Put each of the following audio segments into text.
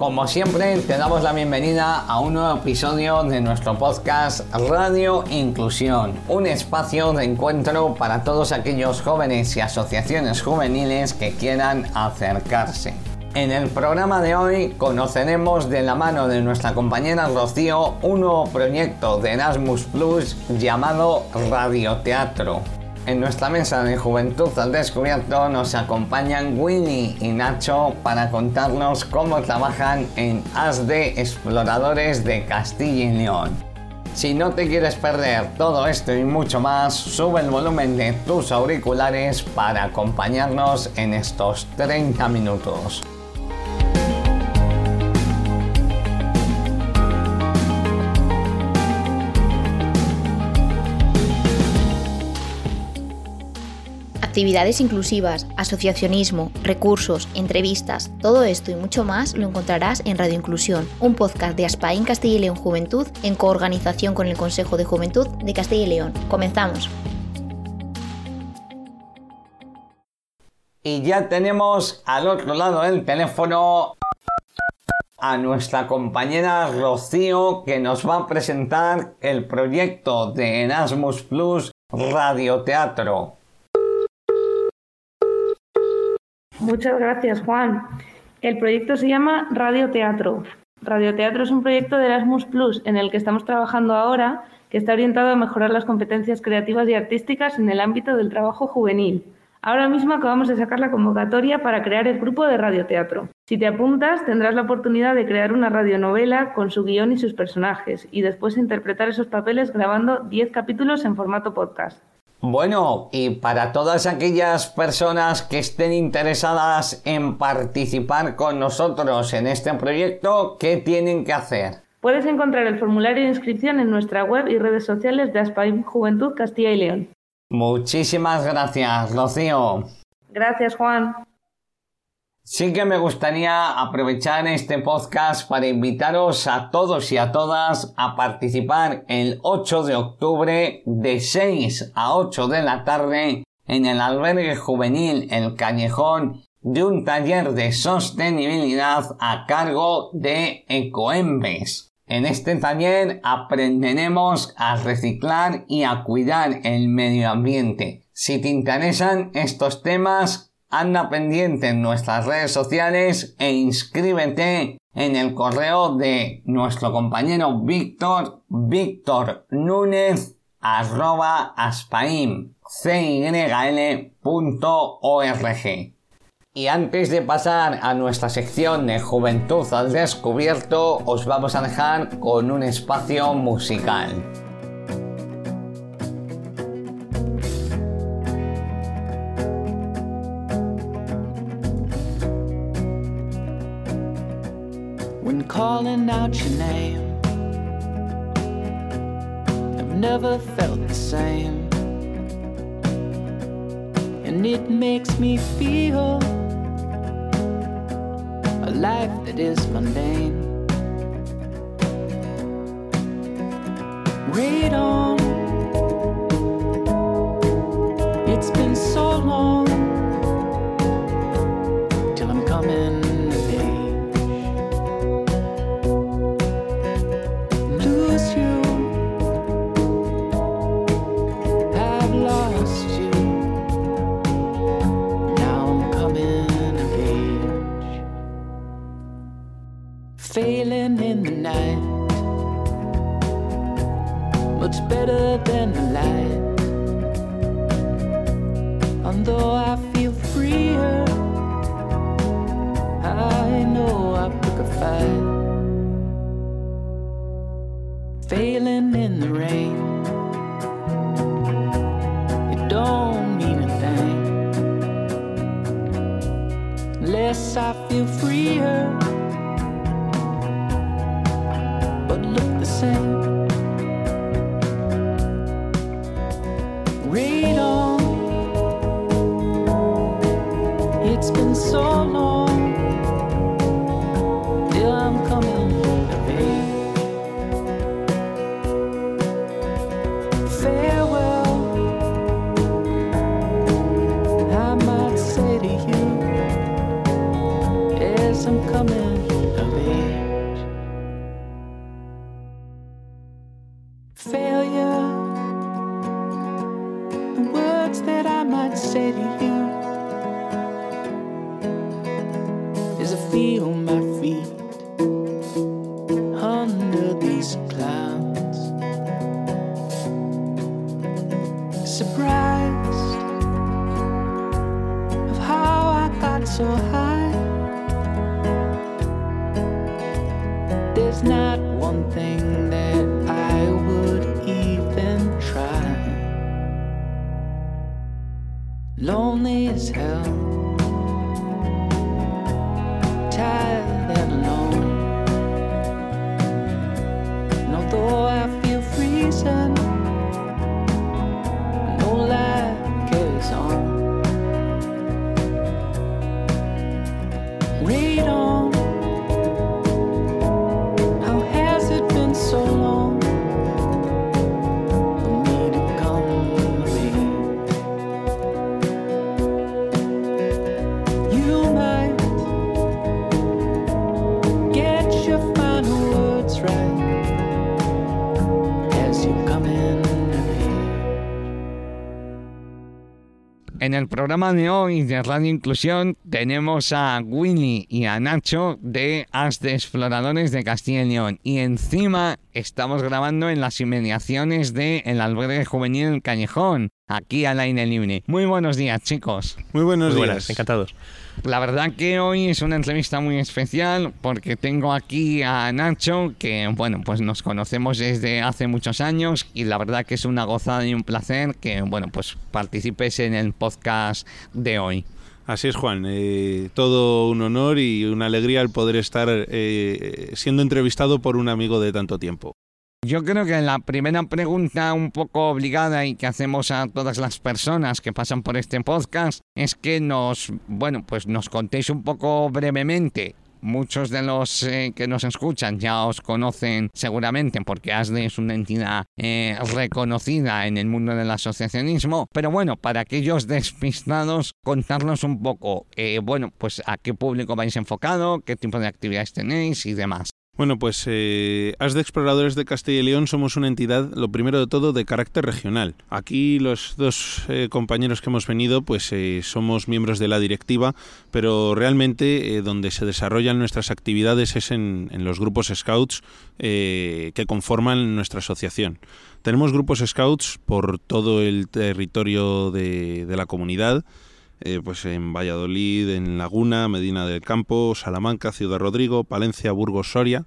Como siempre, te damos la bienvenida a un nuevo episodio de nuestro podcast Radio Inclusión, un espacio de encuentro para todos aquellos jóvenes y asociaciones juveniles que quieran acercarse. En el programa de hoy conoceremos de la mano de nuestra compañera Rocío un nuevo proyecto de Erasmus Plus llamado Radioteatro. En nuestra mesa de Juventud al Descubierto nos acompañan Winnie y Nacho para contarnos cómo trabajan en ASDE Exploradores de Castilla y León. Si no te quieres perder todo esto y mucho más, sube el volumen de tus auriculares para acompañarnos en estos 30 minutos. Actividades inclusivas, asociacionismo, recursos, entrevistas, todo esto y mucho más lo encontrarás en Radio Inclusión, un podcast de Aspaín Castilla y León Juventud en coorganización con el Consejo de Juventud de Castilla y León. Comenzamos. Y ya tenemos al otro lado del teléfono a nuestra compañera Rocío que nos va a presentar el proyecto de Erasmus Plus Radioteatro. Muchas gracias, Juan. El proyecto se llama Radio Teatro. Radio Teatro es un proyecto de Erasmus Plus en el que estamos trabajando ahora, que está orientado a mejorar las competencias creativas y artísticas en el ámbito del trabajo juvenil. Ahora mismo acabamos de sacar la convocatoria para crear el grupo de radioteatro. Si te apuntas, tendrás la oportunidad de crear una radionovela con su guion y sus personajes, y después interpretar esos papeles grabando 10 capítulos en formato podcast. Bueno, y para todas aquellas personas que estén interesadas en participar con nosotros en este proyecto, ¿qué tienen que hacer? Puedes encontrar el formulario de inscripción en nuestra web y redes sociales de Aspaim Juventud Castilla y León. Muchísimas gracias, Rocío. Gracias, Juan. Sí que me gustaría aprovechar este podcast para invitaros a todos y a todas a participar el 8 de octubre de 6 a 8 de la tarde en el albergue juvenil El Callejón de un taller de sostenibilidad a cargo de Ecoembes. En este taller aprenderemos a reciclar y a cuidar el medio ambiente. Si te interesan estos temas, anda pendiente en nuestras redes sociales e inscríbete en el correo de nuestro compañero Víctor, Víctor Núñez, arroba aspaim, Y antes de pasar a nuestra sección de Juventud al Descubierto, os vamos a dejar con un espacio musical. Calling out your name. I've never felt the same. And it makes me feel a life that is mundane. Read on. It's been so long the rain. that I might say to you. Is I feel my programa de hoy de Radio Inclusión tenemos a Winnie y a Nacho de As de Exploradores de Castilla y León. Y encima estamos grabando en las inmediaciones del el albergue juvenil El Callejón, aquí al aire libre. Muy buenos días, chicos. Muy buenos Muy días. buenas, encantados. La verdad que hoy es una entrevista muy especial porque tengo aquí a Nacho, que bueno, pues nos conocemos desde hace muchos años y la verdad que es una gozada y un placer que bueno, pues participes en el podcast de hoy. Así es, Juan. eh, todo un honor y una alegría el poder estar eh, siendo entrevistado por un amigo de tanto tiempo. Yo creo que la primera pregunta un poco obligada y que hacemos a todas las personas que pasan por este podcast es que nos, bueno, pues nos contéis un poco brevemente. Muchos de los eh, que nos escuchan ya os conocen seguramente porque ASDE es una entidad eh, reconocida en el mundo del asociacionismo. Pero bueno, para aquellos despistados, contarnos un poco, eh, bueno, pues a qué público vais enfocado, qué tipo de actividades tenéis y demás. Bueno, pues eh, As de Exploradores de Castilla y León somos una entidad, lo primero de todo, de carácter regional. Aquí los dos eh, compañeros que hemos venido, pues eh, somos miembros de la directiva, pero realmente eh, donde se desarrollan nuestras actividades es en, los grupos Scouts que conforman nuestra asociación. Tenemos grupos Scouts por todo el territorio de la comunidad, eh, pues en Valladolid, en Laguna, Medina del Campo, Salamanca, Ciudad Rodrigo, Palencia, Burgos, Soria.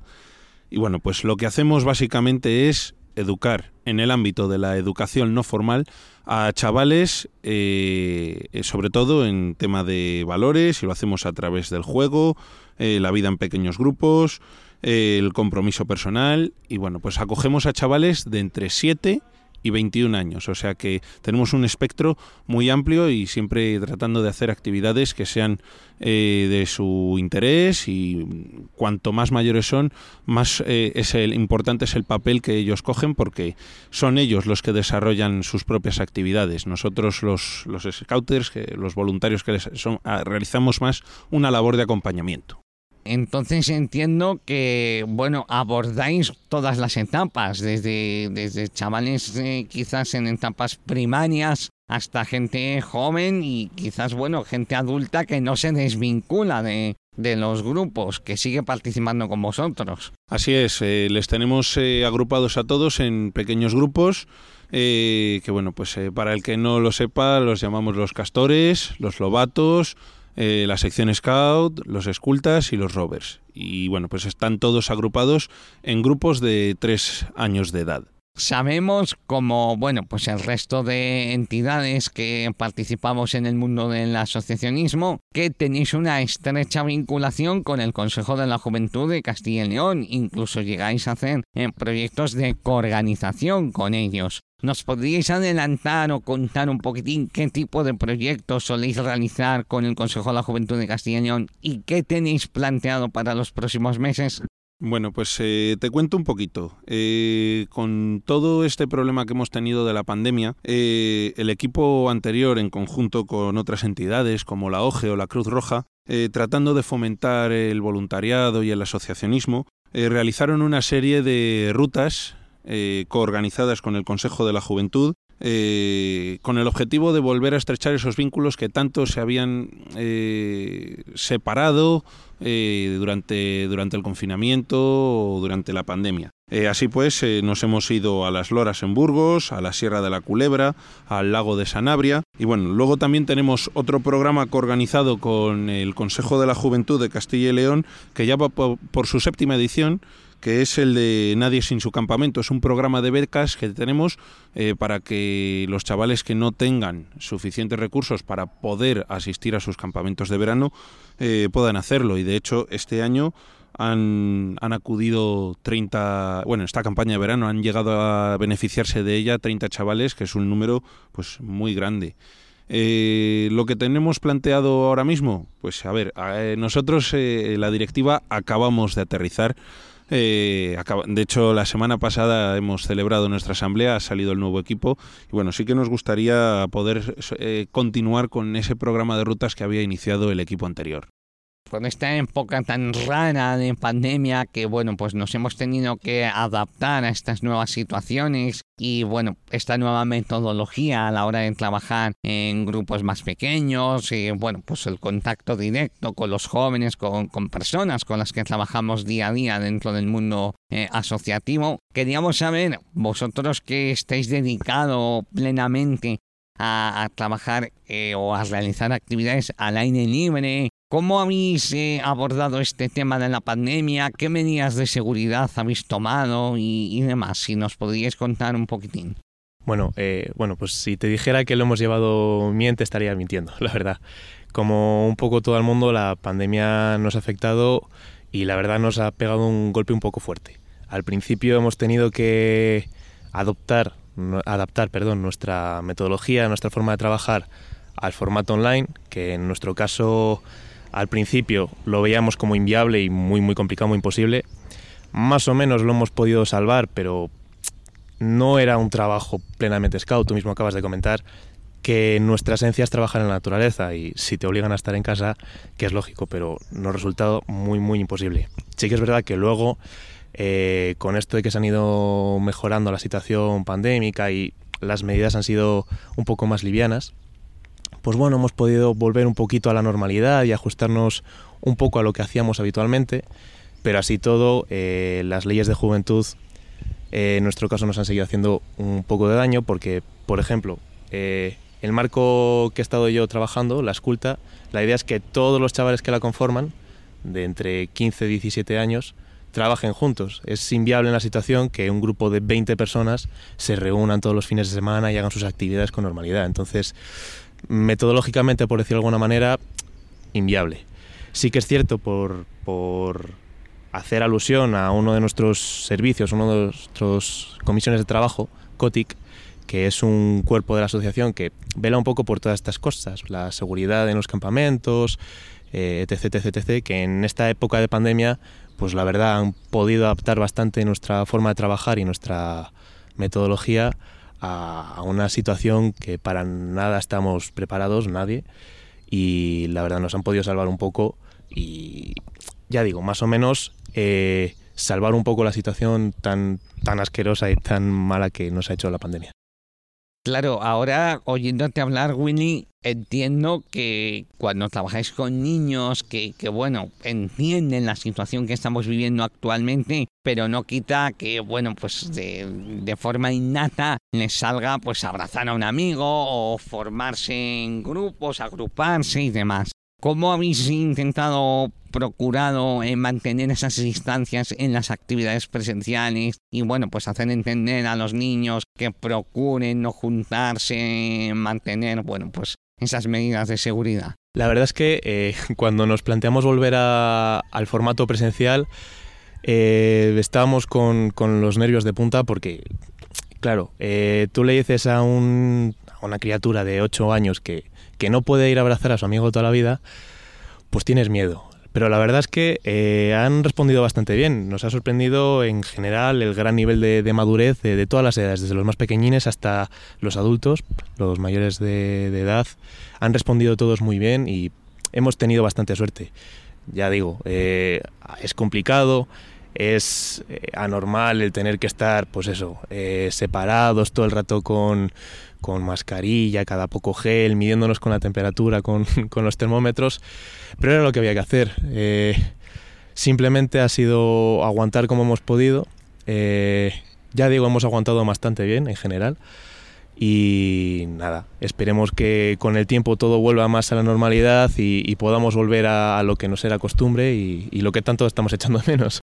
Y bueno, pues lo que hacemos básicamente es educar en el ámbito de la educación no formal a chavales, eh, eh, sobre todo en tema de valores, y lo hacemos a través del juego, la vida en pequeños grupos, el compromiso personal, y bueno, pues acogemos a chavales de entre 7 y 21 años. O sea que tenemos un espectro muy amplio y siempre tratando de hacer actividades que sean eh, de su interés y cuanto más mayores son, más eh, es el importante es el papel que ellos cogen porque son ellos los que desarrollan sus propias actividades. Nosotros los, los scouters, que, los voluntarios que les son, ah, realizamos más una labor de acompañamiento. Entonces entiendo que, bueno, abordáis todas las etapas, desde, desde chavales eh, quizás en etapas primarias hasta gente joven y quizás, bueno, gente adulta que no se desvincula de, de los grupos, que sigue participando con vosotros. Así es, eh, les tenemos eh, agrupados a todos en pequeños grupos. que bueno, pues para el que no lo sepa, los llamamos los castores, los lobatos, eh, la sección scout, los escultas y los rovers. Y bueno, pues están todos agrupados en grupos de tres años de edad. Sabemos, como bueno, pues el resto de entidades que participamos en el mundo del asociacionismo, que tenéis una estrecha vinculación con el Consejo de la Juventud de Castilla y León. Incluso llegáis a hacer eh, proyectos de coorganización con ellos. ¿Nos podríais adelantar o contar un poquitín qué tipo de proyectos soléis realizar con el Consejo de la Juventud de Castilla y León y qué tenéis planteado para los próximos meses? Bueno, pues eh, te cuento un poquito. Eh, con todo este problema que hemos tenido de la pandemia, eh, el equipo anterior, en conjunto con otras entidades como la OGE o la Cruz Roja, eh, tratando de fomentar el voluntariado y el asociacionismo, realizaron una serie de rutas coorganizadas con el Consejo de la Juventud eh, con el objetivo de volver a estrechar esos vínculos que tanto se habían eh, separado eh, durante, durante el confinamiento o durante la pandemia. así pues, nos hemos ido a las Loras en Burgos, a la Sierra de la Culebra, al lago de Sanabria. Y bueno, luego también tenemos otro programa coorganizado con el Consejo de la Juventud de Castilla y León, que ya va por su séptima edición que es el de Nadie sin su campamento. Es un programa de becas que tenemos eh, para que los chavales que no tengan suficientes recursos para poder asistir a sus campamentos de verano eh, puedan hacerlo. Y de hecho, este año han, han, acudido 30, bueno, esta campaña de verano han llegado a beneficiarse de ella 30 chavales, que es un número pues muy grande. Eh, lo que tenemos planteado ahora mismo, pues a ver, nosotros la directiva acabamos de aterrizar eh, de hecho, la semana pasada hemos celebrado nuestra asamblea, ha salido el nuevo equipo y bueno, sí que nos gustaría poder eh, continuar con ese programa de rutas que había iniciado el equipo anterior con esta época tan rara de pandemia que bueno pues nos hemos tenido que adaptar a estas nuevas situaciones y bueno esta nueva metodología a la hora de trabajar en grupos más pequeños y bueno pues el contacto directo con los jóvenes con, personas con las que trabajamos día a día dentro del mundo eh, asociativo. Queríamos saber vosotros que estáis dedicados plenamente a, trabajar eh, o a realizar actividades al aire libre ¿Cómo habéis eh, abordado este tema de la pandemia? ¿Qué medidas de seguridad habéis tomado y, demás? Si nos podríais contar un poquitín. Bueno, eh, bueno, pues si te dijera que lo hemos llevado miente estaría mintiendo, la verdad. Como un poco todo el mundo, la pandemia nos ha afectado y la verdad nos ha pegado un golpe un poco fuerte. Al principio hemos tenido que adoptar, adaptar perdón, nuestra metodología, nuestra forma de trabajar al formato online, que en nuestro caso al principio lo veíamos como inviable y muy, muy complicado, muy imposible. Más o menos lo hemos podido salvar, pero no era un trabajo plenamente scout. Tú mismo acabas de comentar que nuestra esencia es trabajar en la naturaleza y si te obligan a estar en casa, que es lógico, pero nos ha resultado muy, muy imposible. Sí que es verdad que luego, eh, con esto de que se han ido mejorando la situación pandémica y las medidas han sido un poco más livianas, pues bueno, hemos podido volver un poquito a la normalidad y ajustarnos un poco a lo que hacíamos habitualmente, pero así todo, eh, las leyes de juventud eh, en nuestro caso nos han seguido haciendo un poco de daño porque, por ejemplo, eh, el marco que he estado yo trabajando, la esculta, la idea es que todos los chavales que la conforman, de entre 15 y 17 años, trabajen juntos. Es inviable en la situación que un grupo de 20 personas se reúnan todos los fines de semana y hagan sus actividades con normalidad. Entonces, metodológicamente, por decirlo de alguna manera, inviable. Sí que es cierto, por, por hacer alusión a uno de nuestros servicios, uno de nuestros comisiones de trabajo, COTIC, que es un cuerpo de la asociación que vela un poco por todas estas cosas, la seguridad en los campamentos, eh, etc, etc, etc, que en esta época de pandemia, pues la verdad han podido adaptar bastante nuestra forma de trabajar y nuestra metodología a, una situación que para nada estamos preparados, nadie, y la verdad nos han podido salvar un poco y ya digo, más o menos eh, salvar un poco la situación tan, tan asquerosa y tan mala que nos ha hecho la pandemia. Claro, ahora oyéndote hablar, Winnie, entiendo que cuando trabajáis con niños que, bueno, entienden la situación que estamos viviendo actualmente, pero no quita que, bueno, pues de, de forma innata les salga pues abrazar a un amigo o formarse en grupos, agruparse y demás. ¿Cómo habéis intentado, procurado eh, mantener esas distancias en las actividades presenciales y bueno, pues hacer entender a los niños que procuren no juntarse, mantener, bueno, pues esas medidas de seguridad? La verdad es que eh, cuando nos planteamos volver al formato presencial, eh, estábamos con, los nervios de punta porque, claro, tú le dices a, un, a una criatura de 8 años que que no puede ir a abrazar a su amigo toda la vida, pues tienes miedo. Pero la verdad es que eh, han respondido bastante bien. Nos ha sorprendido en general el gran nivel de, madurez de, todas las edades, desde los más pequeñines hasta los adultos, los mayores de, edad. Han respondido todos muy bien y hemos tenido bastante suerte. Ya digo, eh, es complicado. Es eh, anormal el tener que estar, pues eso, eh, separados todo el rato con, con mascarilla, cada poco gel, midiéndonos con la temperatura, con, con los termómetros, pero era lo que había que hacer. Eh, simplemente ha sido aguantar como hemos podido. Ya digo, hemos aguantado bastante bien en general. Y nada, esperemos que con el tiempo todo vuelva más a la normalidad y, podamos volver a, a, lo que nos era costumbre y, y lo que tanto estamos echando de menos.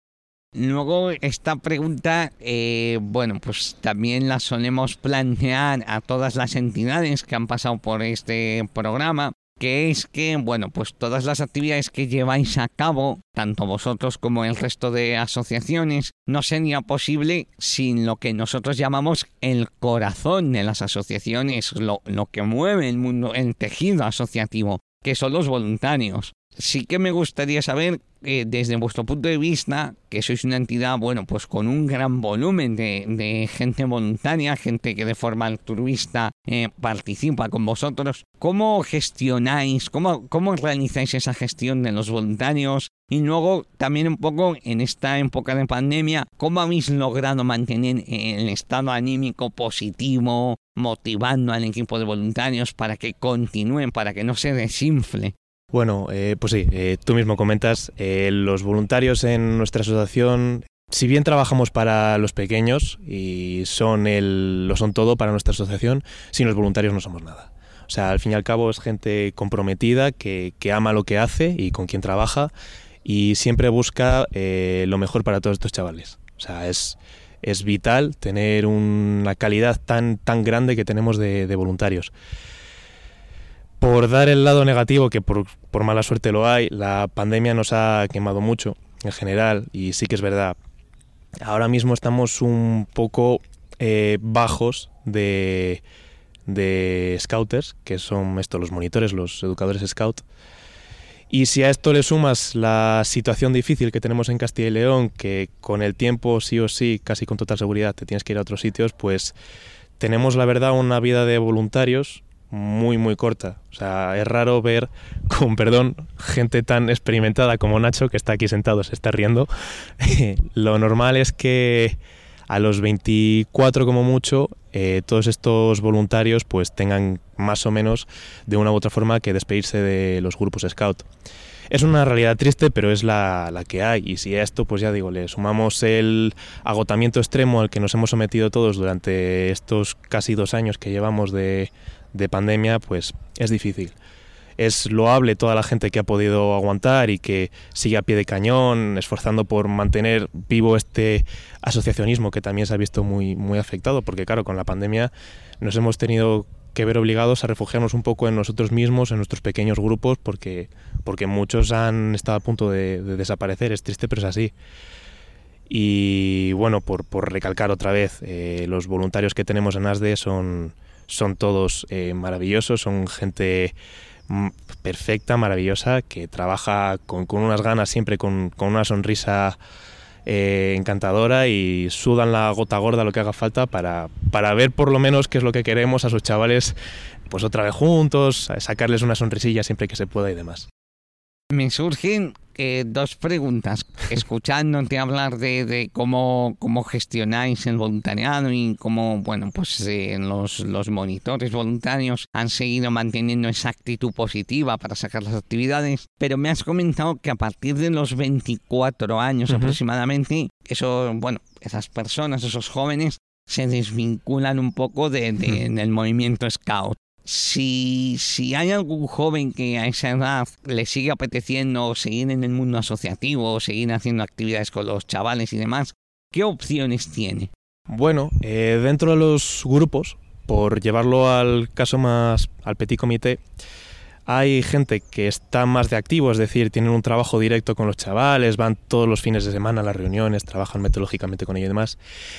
Luego esta pregunta, eh, bueno, pues también la solemos plantear a todas las entidades que han pasado por este programa, que es que, bueno, pues todas las actividades que lleváis a cabo, tanto vosotros como el resto de asociaciones, no sería posible sin lo que nosotros llamamos el corazón de las asociaciones, lo, lo que mueve el mundo, el tejido asociativo, que son los voluntarios sí que me gustaría saber, eh, desde vuestro punto de vista, que sois una entidad, bueno, pues con un gran volumen de, de gente voluntaria, gente que de forma altruista eh, participa con vosotros, ¿cómo gestionáis, cómo, cómo realizáis esa gestión de los voluntarios? Y luego también un poco en esta época de pandemia, ¿cómo habéis logrado mantener el estado anímico positivo, motivando al equipo de voluntarios para que continúen, para que no se desinfle? Bueno, eh, pues sí, eh, tú mismo comentas, eh, los voluntarios en nuestra asociación, si bien trabajamos para los pequeños y son el, lo son todo para nuestra asociación, sin los voluntarios no somos nada. O sea, al fin y al cabo es gente comprometida, que, que ama lo que hace y con quien trabaja y siempre busca lo mejor para todos estos chavales. O sea, es, es vital tener una calidad tan, tan grande que tenemos de, de voluntarios por dar el lado negativo, que por, por, mala suerte lo hay, la pandemia nos ha quemado mucho en general y sí que es verdad. Ahora mismo estamos un poco eh, bajos de, de scouters, que son estos los monitores, los educadores scout. Y si a esto le sumas la situación difícil que tenemos en Castilla y León, que con el tiempo sí o sí, casi con total seguridad, te tienes que ir a otros sitios, pues tenemos la verdad una vida de voluntarios muy, muy corta. O sea, es raro ver, con perdón, gente tan experimentada como Nacho, que está aquí sentado, se está riendo. Lo normal es que a los 24 como mucho, eh, todos estos voluntarios pues tengan más o menos de una u otra forma que despedirse de los grupos scout. Es una realidad triste, pero es la, la, que hay. Y si a esto, pues ya digo, le sumamos el agotamiento extremo al que nos hemos sometido todos durante estos casi dos años que llevamos de, de pandemia, pues es difícil. Es loable toda la gente que ha podido aguantar y que sigue a pie de cañón, esforzando por mantener vivo este asociacionismo que también se ha visto muy, muy afectado, porque claro, con la pandemia nos hemos tenido que ver obligados a refugiarnos un poco en nosotros mismos, en nuestros pequeños grupos, porque, porque muchos han estado a punto de, de desaparecer. Es triste, pero es así. Y bueno, por, por recalcar otra vez, eh, los voluntarios que tenemos en ASDE son, son todos eh, maravillosos, son gente mm, perfecta, maravillosa, que trabaja con, con unas ganas siempre, con, con una sonrisa eh, encantadora y sudan la gota gorda lo que haga falta para, para ver por lo menos qué es lo que queremos a sus chavales, pues otra vez juntos, sacarles una sonrisilla siempre que se pueda y demás. Me surgen eh, dos preguntas. Escuchándote hablar de, de, cómo, cómo gestionáis el voluntariado y cómo, bueno, pues eh, los, los monitores voluntarios han seguido manteniendo esa actitud positiva para sacar las actividades, pero me has comentado que a partir de los 24 años uh -huh. aproximadamente, eso, bueno, esas personas, esos jóvenes, se desvinculan un poco de, de, uh -huh. del movimiento scout si, si hay algún joven que a esa edad le sigue apeteciendo seguir en el mundo asociativo, seguir haciendo actividades con los chavales y demás, ¿qué opciones tiene? Bueno, eh, dentro de los grupos, por llevarlo al caso más al petit comité, hay gente que está más de activo, es decir, tienen un trabajo directo con los chavales, van todos los fines de semana a las reuniones, trabajan metodológicamente con ellos y demás,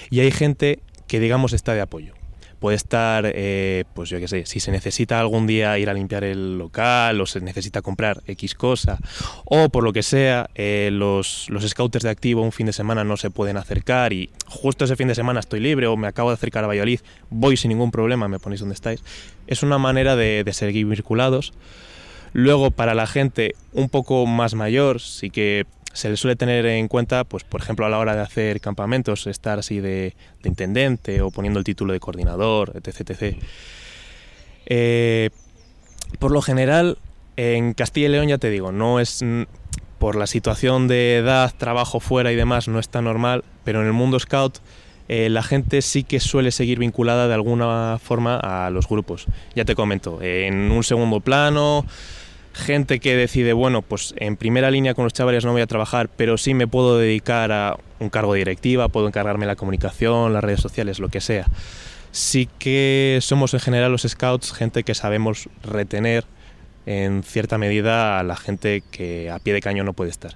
y hay gente que digamos está de apoyo puede estar, eh, pues yo qué sé, si se necesita algún día ir a limpiar el local o se necesita comprar X cosa o por lo que sea, eh, los, los scouters de activo un fin de semana no se pueden acercar y justo ese fin de semana estoy libre o me acabo de acercar a Valladolid, voy sin ningún problema, me ponéis donde estáis. Es una manera de, de seguir vinculados. Luego, para la gente un poco más mayor, sí que se le suele tener en cuenta, pues por ejemplo a la hora de hacer campamentos, estar así de, de intendente o poniendo el título de coordinador, etc. Eh, por lo general, en Castilla y León ya te digo, no es mm, por la situación de edad, trabajo fuera y demás, no es tan normal, pero en el mundo scout eh, la gente sí que suele seguir vinculada de alguna forma a los grupos. Ya te comento, en un segundo plano, gente que decide, bueno, pues en primera línea con los chavales no voy a trabajar, pero sí me puedo dedicar a un cargo de directiva, puedo encargarme la comunicación, las redes sociales, lo que sea. Sí que somos en general los scouts gente que sabemos retener en cierta medida a la gente que a pie de cañón no puede estar.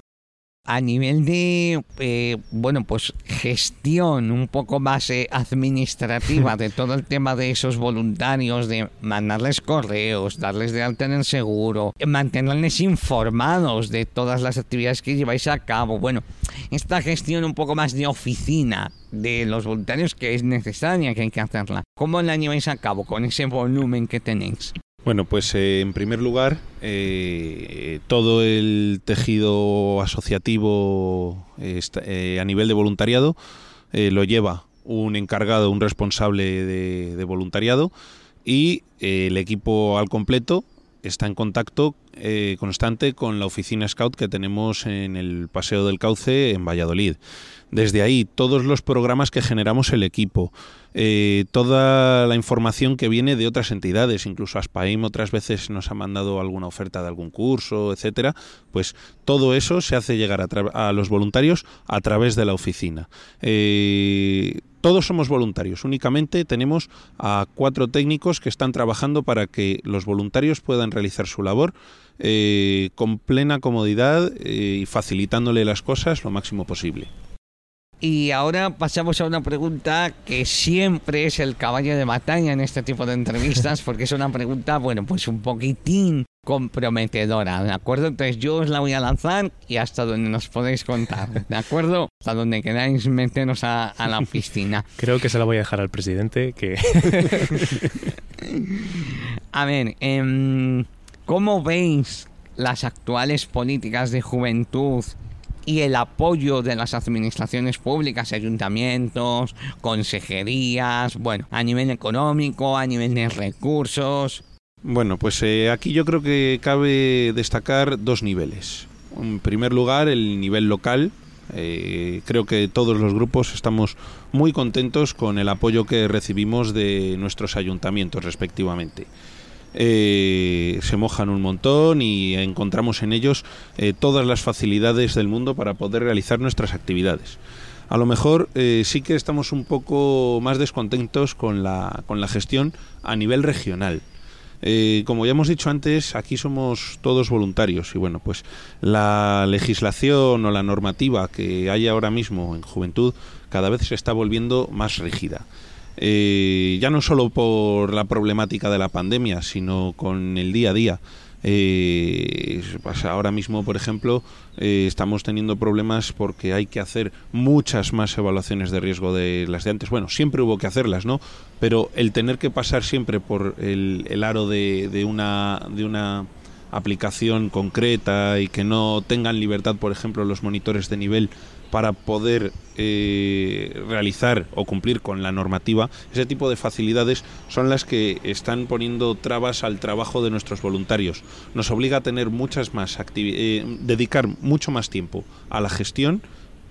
A nivel de, eh, bueno, pues gestión un poco más eh, administrativa de todo el tema de esos voluntarios, de mandarles correos, darles de alta en el seguro, mantenerles informados de todas las actividades que lleváis a cabo. Bueno, esta gestión un poco más de oficina de los voluntarios que es necesaria, que hay que hacerla. ¿Cómo la lleváis a cabo con ese volumen que tenéis? Bueno, pues eh, en primer lugar, eh, todo el tejido asociativo eh, eh, a nivel de voluntariado lo lleva un encargado, un responsable de, de voluntariado y el equipo al completo está en contacto eh, constante con la oficina Scout que tenemos en el Paseo del Cauce en Valladolid. Desde ahí, todos los programas que generamos el equipo, eh, toda la información que viene de otras entidades, incluso Aspaim otras veces nos ha mandado alguna oferta de algún curso, etcétera, pues todo eso se hace llegar a, los voluntarios a través de la oficina. Eh, todos somos voluntarios, únicamente tenemos a cuatro técnicos que están trabajando para que los voluntarios puedan realizar su labor eh, con plena comodidad eh, y facilitándole las cosas lo máximo posible. Y ahora pasamos a una pregunta que siempre es el caballo de batalla en este tipo de entrevistas, porque es una pregunta, bueno, pues un poquitín comprometedora, ¿de acuerdo? Entonces yo os la voy a lanzar y hasta donde nos podéis contar, ¿de acuerdo? Hasta donde queráis meteros a, a la piscina. Creo que se la voy a dejar al presidente, que A ver, em, ¿cómo veis las actuales políticas de juventud y el apoyo de las administraciones públicas, ayuntamientos, consejerías, bueno, a nivel económico, a nivel de recursos? Bueno, pues eh, aquí yo creo que cabe destacar dos niveles. En primer lugar, el nivel local. Eh, creo que todos los grupos estamos muy contentos con el apoyo que recibimos de nuestros ayuntamientos respectivamente. Eh, se mojan un montón y encontramos en ellos eh, todas las facilidades del mundo para poder realizar nuestras actividades. A lo mejor eh, sí que estamos un poco más descontentos con la, con la gestión a nivel regional. Como ya hemos dicho antes, aquí somos todos voluntarios y bueno, pues la legislación o la normativa que hay ahora mismo en juventud cada vez se está volviendo más rígida. Eh, ya no solo por la problemática de la pandemia, sino con el día a día. Eh, pues ahora mismo, por ejemplo, eh, estamos teniendo problemas porque hay que hacer muchas más evaluaciones de riesgo de las de antes. Bueno, siempre hubo que hacerlas, ¿no? Pero el tener que pasar siempre por el, el aro de, de una, de una aplicación concreta y que no tengan libertad, por ejemplo, los monitores de nivel para poder eh, realizar o cumplir con la normativa, ese tipo de facilidades son las que están poniendo trabas al trabajo de nuestros voluntarios. Nos obliga a tener muchas más eh, dedicar mucho más tiempo a la gestión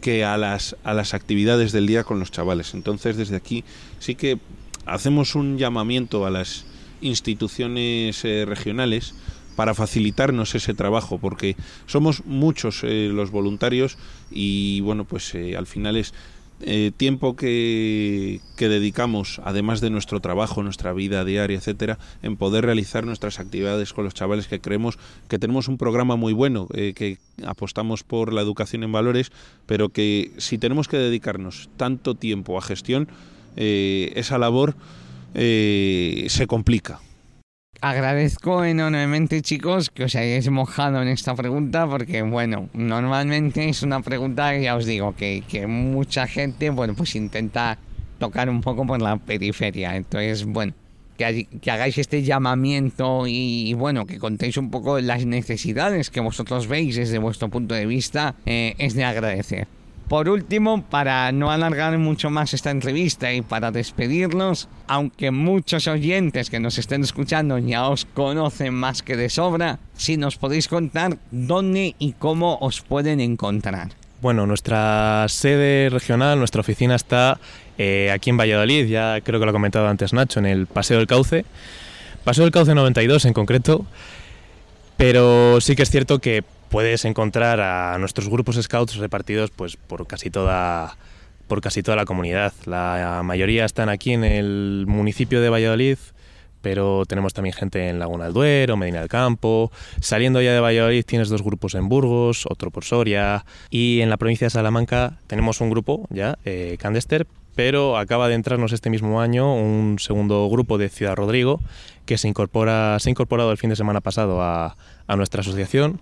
que a las, a las actividades del día con los chavales. Entonces, desde aquí sí que hacemos un llamamiento a las instituciones eh, regionales para facilitarnos ese trabajo, porque somos muchos eh, los voluntarios y bueno, pues eh, al final es eh, tiempo que, dedicamos, además de nuestro trabajo, nuestra vida diaria, etcétera, en poder realizar nuestras actividades con los chavales que creemos que tenemos un programa muy bueno, que apostamos por la educación en valores, pero que si tenemos que dedicarnos tanto tiempo a gestión, esa labor se complica. Agradezco enormemente, chicos, que os hayáis mojado en esta pregunta, porque, bueno, normalmente es una pregunta, ya os digo, que, que mucha gente, bueno, pues intenta tocar un poco por la periferia. Entonces, bueno, que, que hagáis este llamamiento y, bueno, que contéis un poco las necesidades que vosotros veis desde vuestro punto de vista, eh, es de agradecer. Por último, para no alargar mucho más esta entrevista y para despedirnos, aunque muchos oyentes que nos estén escuchando ya os conocen más que de sobra, si nos podéis contar dónde y cómo os pueden encontrar. Bueno, nuestra sede regional, nuestra oficina está eh, aquí en Valladolid, ya creo que lo ha comentado antes Nacho, en el Paseo del Cauce. Paseo del Cauce 92 en concreto, pero sí que es cierto que puedes encontrar a nuestros grupos scouts repartidos pues por casi toda por casi toda la comunidad. La mayoría están aquí en el municipio de Valladolid, pero tenemos también gente en Laguna del Duero, Medina del Campo. Saliendo ya de Valladolid tienes dos grupos en Burgos, otro por Soria. Y en la provincia de Salamanca tenemos un grupo ya, eh, Candester, pero acaba de entrarnos este mismo año un segundo grupo de Ciudad Rodrigo que se, incorpora, se ha incorporado el fin de semana pasado a, a nuestra asociación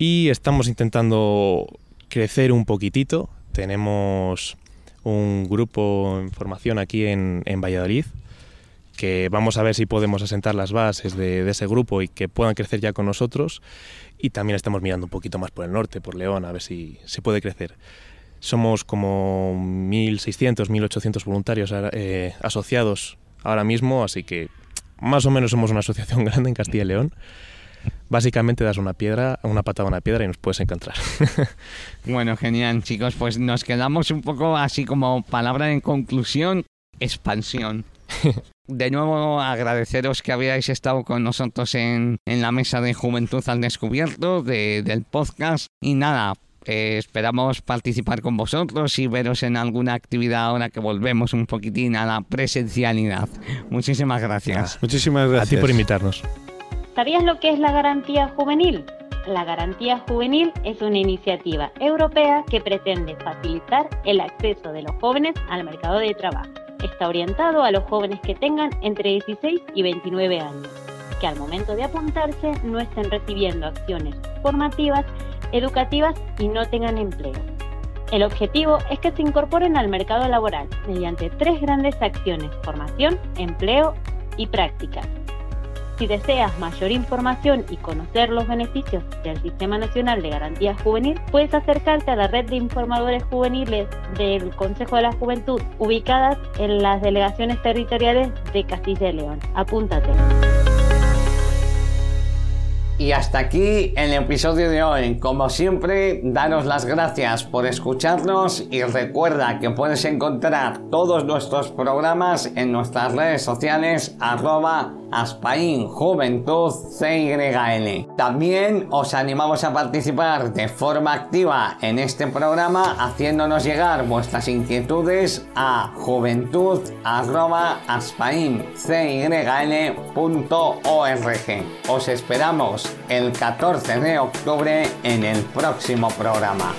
y estamos intentando crecer un poquitito. Tenemos un grupo en formación aquí en, Valladolid que vamos a ver si podemos asentar las bases de, de, ese grupo y que puedan crecer ya con nosotros. Y también estamos mirando un poquito más por el norte, por León, a ver si se puede crecer. Somos como 1.600, 1.800 voluntarios eh, asociados ahora mismo, así que más o menos somos una asociación grande en Castilla y León básicamente das una piedra, una patada a una piedra y nos puedes encontrar. bueno, genial, chicos. Pues nos quedamos un poco así como palabra en conclusión, expansión. De nuevo agradeceros que habíais estado con nosotros en, en la mesa de Juventud al Descubierto de, del podcast. Y nada, eh, esperamos participar con vosotros y veros en alguna actividad ahora que volvemos un poquitín a la presencialidad. Muchísimas gracias. Muchísimas gracias. A ti por invitarnos. ¿Sabías lo que es la garantía juvenil? La garantía juvenil es una iniciativa europea que pretende facilitar el acceso de los jóvenes al mercado de trabajo. Está orientado a los jóvenes que tengan entre 16 y 29 años, que al momento de apuntarse no estén recibiendo acciones formativas, educativas y no tengan empleo. El objetivo es que se incorporen al mercado laboral mediante tres grandes acciones, formación, empleo y prácticas. Si deseas mayor información y conocer los beneficios del Sistema Nacional de Garantía Juvenil, puedes acercarte a la red de informadores juveniles del Consejo de la Juventud, ubicadas en las delegaciones territoriales de Castilla y León. Apúntate. Y hasta aquí el episodio de hoy. Como siempre, daros las gracias por escucharnos y recuerda que puedes encontrar todos nuestros programas en nuestras redes sociales arroba Aspain Juventud CYL. También os animamos a participar de forma activa en este programa haciéndonos llegar vuestras inquietudes a juventud arroba Os esperamos el 14 de octubre en el próximo programa.